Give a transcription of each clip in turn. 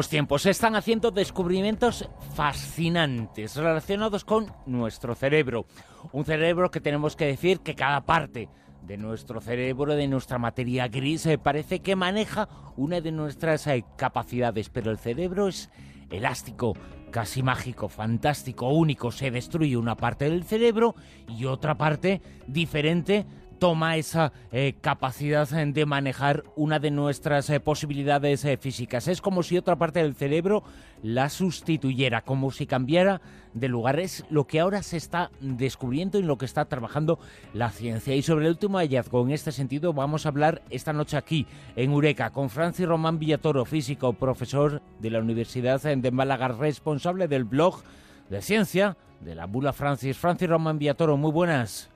tiempos se están haciendo descubrimientos fascinantes relacionados con nuestro cerebro. Un cerebro que tenemos que decir que cada parte de nuestro cerebro, de nuestra materia gris, eh, parece que maneja una de nuestras eh, capacidades, pero el cerebro es elástico, casi mágico, fantástico, único. Se destruye una parte del cerebro y otra parte diferente toma esa eh, capacidad de manejar una de nuestras eh, posibilidades eh, físicas. Es como si otra parte del cerebro la sustituyera, como si cambiara de lugar. Es lo que ahora se está descubriendo y en lo que está trabajando la ciencia. Y sobre el último hallazgo en este sentido vamos a hablar esta noche aquí en Eureka con Francis Román Villatoro, físico, profesor de la Universidad de Málaga, responsable del blog de ciencia de la Bula Francis. Francis Román Villatoro, muy buenas.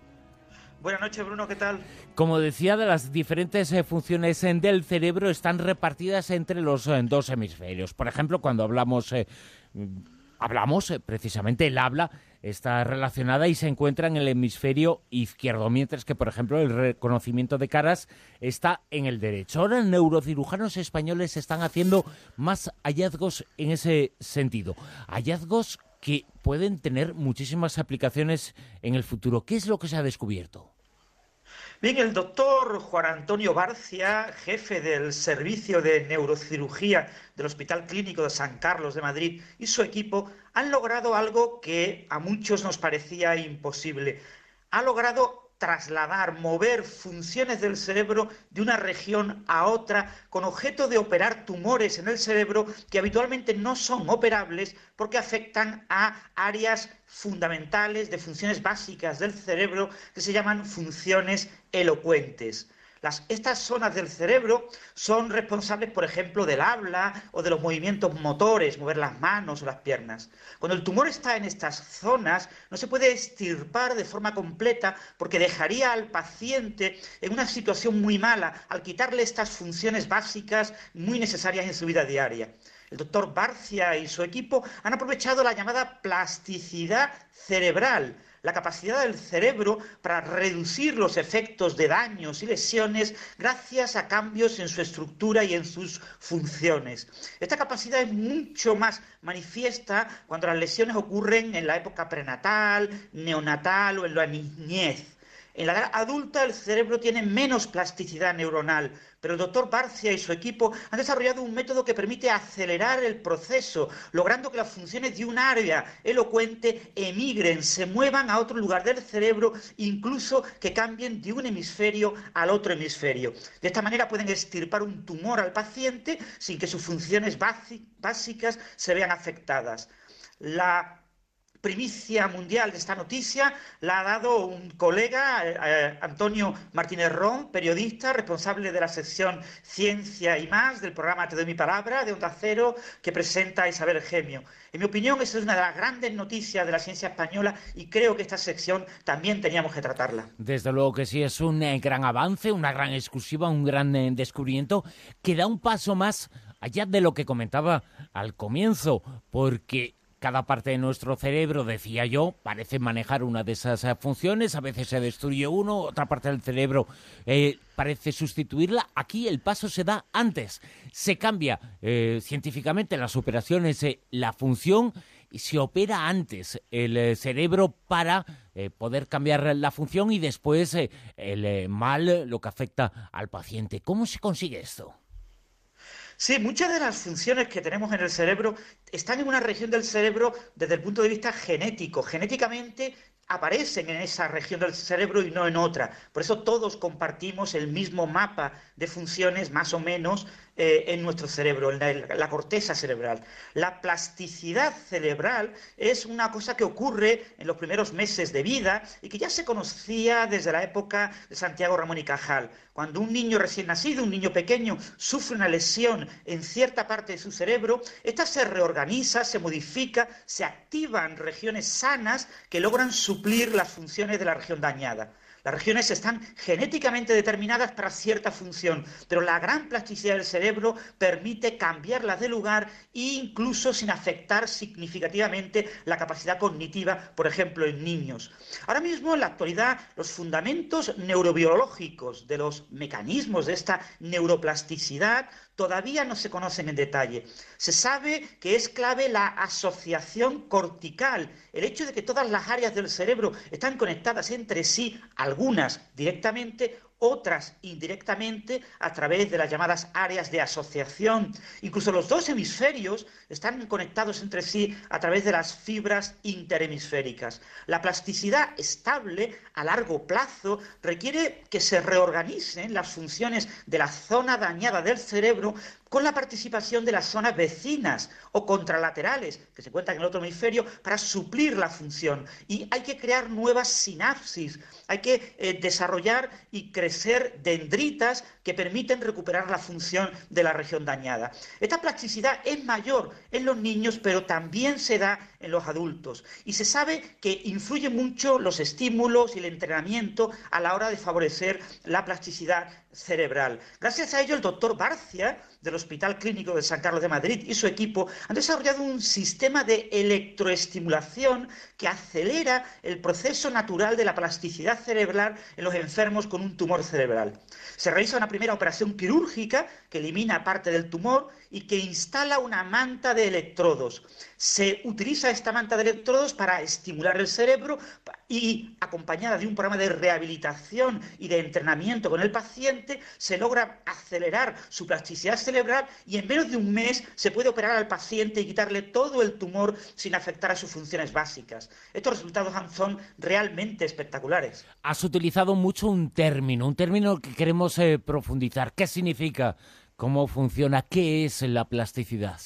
Buenas noches, Bruno, ¿qué tal? Como decía, de las diferentes eh, funciones eh, del cerebro están repartidas entre los eh, dos hemisferios. Por ejemplo, cuando hablamos, hablamos precisamente el habla está relacionada y se encuentra en el hemisferio izquierdo, mientras que, por ejemplo, el reconocimiento de caras está en el derecho. Ahora, neurocirujanos españoles están haciendo más hallazgos en ese sentido. Hallazgos que pueden tener muchísimas aplicaciones en el futuro. ¿Qué es lo que se ha descubierto? Bien, el doctor Juan Antonio Barcia, jefe del Servicio de Neurocirugía del Hospital Clínico de San Carlos de Madrid, y su equipo han logrado algo que a muchos nos parecía imposible. Ha logrado trasladar, mover funciones del cerebro de una región a otra con objeto de operar tumores en el cerebro que habitualmente no son operables porque afectan a áreas fundamentales de funciones básicas del cerebro que se llaman funciones elocuentes estas zonas del cerebro son responsables, por ejemplo, del habla o de los movimientos motores, mover las manos o las piernas. Cuando el tumor está en estas zonas, no se puede extirpar de forma completa porque dejaría al paciente en una situación muy mala al quitarle estas funciones básicas muy necesarias en su vida diaria. El doctor Barcia y su equipo han aprovechado la llamada plasticidad cerebral, la capacidad del cerebro para reducir los efectos de daños y lesiones gracias a cambios en su estructura y en sus funciones. Esta capacidad es mucho más manifiesta cuando las lesiones ocurren en la época prenatal, neonatal o en la niñez. En la edad adulta el cerebro tiene menos plasticidad neuronal, pero el doctor Barcia y su equipo han desarrollado un método que permite acelerar el proceso, logrando que las funciones de un área elocuente emigren, se muevan a otro lugar del cerebro, incluso que cambien de un hemisferio al otro hemisferio. De esta manera pueden extirpar un tumor al paciente sin que sus funciones básicas se vean afectadas. La primicia mundial de esta noticia la ha dado un colega, eh, eh, Antonio Martínez Ron, periodista, responsable de la sección Ciencia y más del programa Te doy mi palabra de Onda Cero, que presenta Isabel Gemio. En mi opinión, esa es una de las grandes noticias de la ciencia española y creo que esta sección también teníamos que tratarla. Desde luego que sí, es un eh, gran avance, una gran exclusiva, un gran descubrimiento que da un paso más allá de lo que comentaba al comienzo, porque cada parte de nuestro cerebro, decía yo, parece manejar una de esas eh, funciones, a veces se destruye uno, otra parte del cerebro eh, parece sustituirla. Aquí el paso se da antes, se cambia eh, científicamente las operaciones, la función, y se opera antes el cerebro para poder cambiar la función y después el mal, lo que afecta al paciente. ¿Cómo se consigue esto? Sí, muchas de las funciones que tenemos en el cerebro están en una región del cerebro desde el punto de vista genético. Genéticamente aparecen en esa región del cerebro y no en otra. Por eso todos compartimos el mismo mapa de funciones, más o menos, eh, en nuestro cerebro, en la, corteza cerebral. La plasticidad cerebral es una cosa que ocurre en los primeros meses de vida y que ya se conocía desde la época de Santiago Ramón y Cajal. Cuando un niño recién nacido, un niño pequeño, sufre una lesión en cierta parte de su cerebro, esta se reorganiza, se modifica, se activan regiones sanas que logran suplir las funciones de la región dañada. Las regiones están genéticamente determinadas para cierta función, pero la gran plasticidad del cerebro permite cambiarlas de lugar e incluso sin afectar significativamente la capacidad cognitiva, por ejemplo, en niños. Ahora mismo, en la actualidad, los fundamentos neurobiológicos de los mecanismos de esta neuroplasticidad todavía no se conocen en detalle. Se sabe que es clave la asociación cortical, el hecho de que todas las áreas del cerebro están conectadas entre sí, algunas directamente, otras indirectamente a través de las llamadas áreas de asociación. Incluso los dos hemisferios están conectados entre sí a través de las fibras interhemisféricas. La plasticidad estable a largo plazo requiere que se reorganicen las funciones de la zona dañada del cerebro con la participación de las zonas vecinas o contralaterales que se encuentran en el otro hemisferio para suplir la función. Y hay que crear nuevas sinapsis, hay que eh, desarrollar y crecer dendritas que permiten recuperar la función de la región dañada. Esta plasticidad es mayor en los niños, pero también se da en los adultos. Y se sabe que influyen mucho los estímulos y el entrenamiento a la hora de favorecer la plasticidad cerebral. Gracias a ello, el doctor Barcia, del Hospital Clínico de San Carlos de Madrid, y su equipo han desarrollado un sistema de electroestimulación que acelera el proceso natural de la plasticidad cerebral en los enfermos con un tumor cerebral. Se realiza una primera operación quirúrgica que elimina parte del tumor y que instala una manta de electrodos. Se utiliza esta manta de electrodos para estimular el cerebro y acompañada de un programa de rehabilitación y de entrenamiento con el paciente, se logra acelerar su plasticidad cerebral y en menos de un mes se puede operar al paciente y quitarle todo el tumor sin afectar a sus funciones básicas. Estos resultados son realmente espectaculares. Has utilizado mucho un término, un término que queremos eh, profundizar. ¿Qué significa? ¿Cómo funciona? ¿Qué es la plasticidad?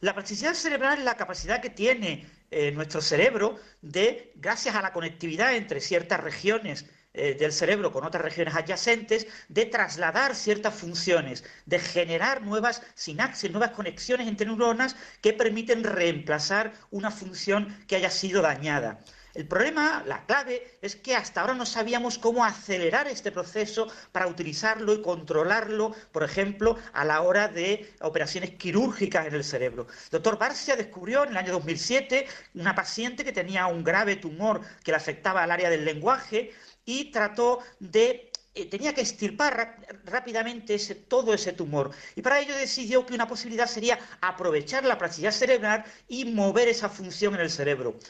La plasticidad cerebral es la capacidad que tiene eh, nuestro cerebro de, gracias a la conectividad entre ciertas regiones eh, del cerebro con otras regiones adyacentes, de trasladar ciertas funciones, de generar nuevas sinapsis, nuevas conexiones entre neuronas que permiten reemplazar una función que haya sido dañada. El problema, la clave, es que hasta ahora no sabíamos cómo acelerar este proceso para utilizarlo y controlarlo, por ejemplo, a la hora de operaciones quirúrgicas en el cerebro. El doctor Barcia descubrió en el año 2007 una paciente que tenía un grave tumor que le afectaba al área del lenguaje y trató de eh, tenía que extirpar rápidamente todo ese tumor. Y para ello decidió que una posibilidad sería aprovechar la plasticidad cerebral y mover esa función en el cerebro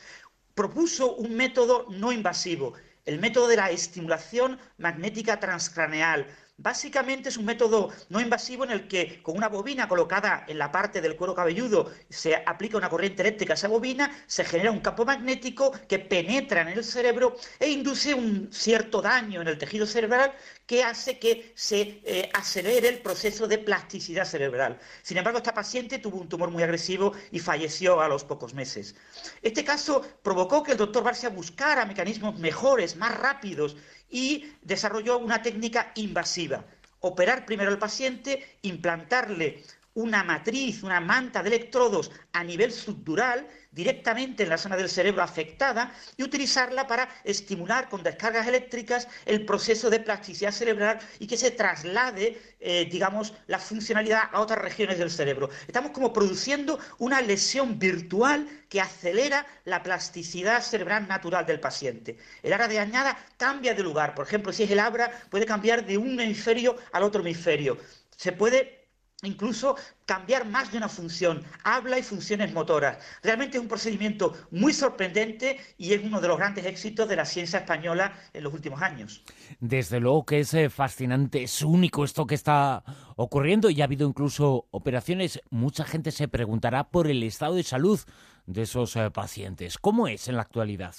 propuso un método no invasivo, el método de la estimulación magnética transcraneal, Básicamente es un método no invasivo en el que con una bobina colocada en la parte del cuero cabelludo se aplica una corriente eléctrica a esa bobina, se genera un campo magnético que penetra en el cerebro e induce un cierto daño en el tejido cerebral que hace que se eh, acelere el proceso de plasticidad cerebral. Sin embargo, esta paciente tuvo un tumor muy agresivo y falleció a los pocos meses. Este caso provocó que el doctor Barcia buscara mecanismos mejores, más rápidos y desarrolló una técnica invasiva. Operar primero al paciente, implantarle una matriz, una manta de electrodos a nivel subdural directamente en la zona del cerebro afectada y utilizarla para estimular con descargas eléctricas el proceso de plasticidad cerebral y que se traslade, eh, digamos, la funcionalidad a otras regiones del cerebro. Estamos como produciendo una lesión virtual que acelera la plasticidad cerebral natural del paciente. El área de añada cambia de lugar. Por ejemplo, si es el abra, puede cambiar de un hemisferio al otro hemisferio. Se puede incluso cambiar más de una función, habla y funciones motoras. Realmente es un procedimiento muy sorprendente y es uno de los grandes éxitos de la ciencia española en los últimos años. Desde luego que es eh, fascinante, es único esto que está ocurriendo y ha habido incluso operaciones. Mucha gente se preguntará por el estado de salud de esos eh, pacientes. ¿Cómo es en la actualidad?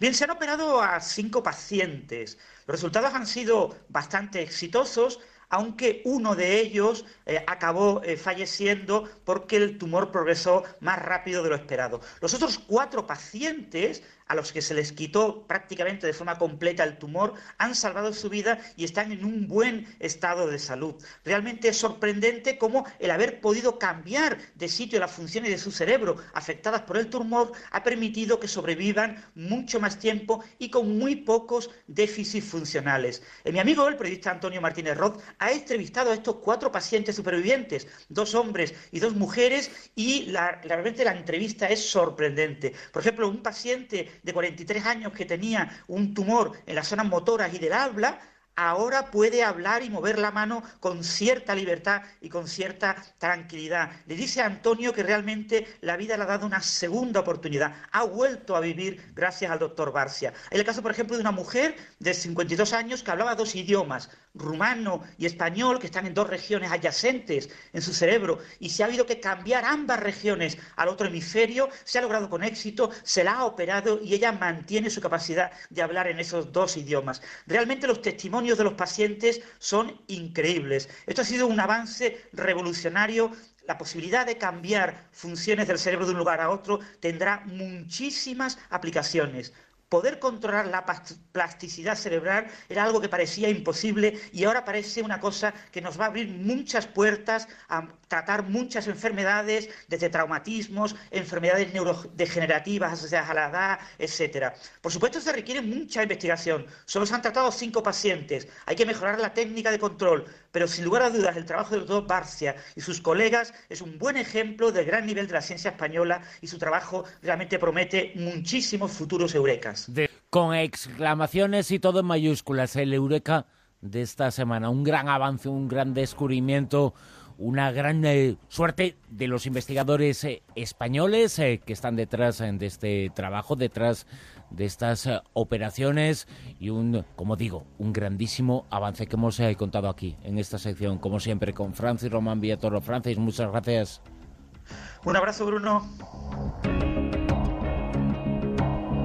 Bien, se han operado a cinco pacientes. Los resultados han sido bastante exitosos aunque uno de ellos eh, acabó eh, falleciendo porque el tumor progresó más rápido de lo esperado. Los otros cuatro pacientes a los que se les quitó prácticamente de forma completa el tumor han salvado su vida y están en un buen estado de salud. Realmente es sorprendente cómo el haber podido cambiar de sitio las funciones de su cerebro afectadas por el tumor ha permitido que sobrevivan mucho más tiempo y con muy pocos déficits funcionales. Eh, mi amigo, el periodista Antonio Martínez Roth, ha entrevistado a estos cuatro pacientes supervivientes, dos hombres y dos mujeres, y la, realmente la entrevista es sorprendente. Por ejemplo, un paciente de 43 años que tenía un tumor en las zonas motoras y del habla, ahora puede hablar y mover la mano con cierta libertad y con cierta tranquilidad. Le dice a Antonio que realmente la vida le ha dado una segunda oportunidad. Ha vuelto a vivir gracias al doctor Barcia. El caso, por ejemplo, de una mujer de 52 años que hablaba dos idiomas, rumano y español, que están en dos regiones adyacentes en su cerebro, y se ha habido que cambiar ambas regiones al otro hemisferio, se ha logrado con éxito, se la ha operado y ella mantiene su capacidad de hablar en esos dos idiomas. Realmente los testimonios de los pacientes son increíbles. Esto ha sido un avance revolucionario la posibilidad de cambiar funciones del cerebro de un lugar a otro tendrá muchísimas aplicaciones. Poder controlar la plasticidad cerebral era algo que parecía imposible y ahora parece una cosa que nos va a abrir muchas puertas a tratar muchas enfermedades, desde traumatismos, enfermedades neurodegenerativas asociadas a la edad, etcétera. Por supuesto, se requiere mucha investigación. Solo se han tratado cinco pacientes. Hay que mejorar la técnica de control, pero sin lugar a dudas, el trabajo del doctor Barcia y sus colegas es un buen ejemplo del gran nivel de la ciencia española y su trabajo realmente promete muchísimos futuros eurecas con exclamaciones y todo en mayúsculas, el Eureka de esta semana. Un gran avance, un gran descubrimiento, una gran eh, suerte de los investigadores eh, españoles eh, que están detrás de este trabajo, detrás de estas operaciones y un, como digo, un grandísimo avance que hemos contado aquí en esta sección, como siempre, con Francis Román Villatoro. Francis, muchas gracias. Un abrazo, Bruno.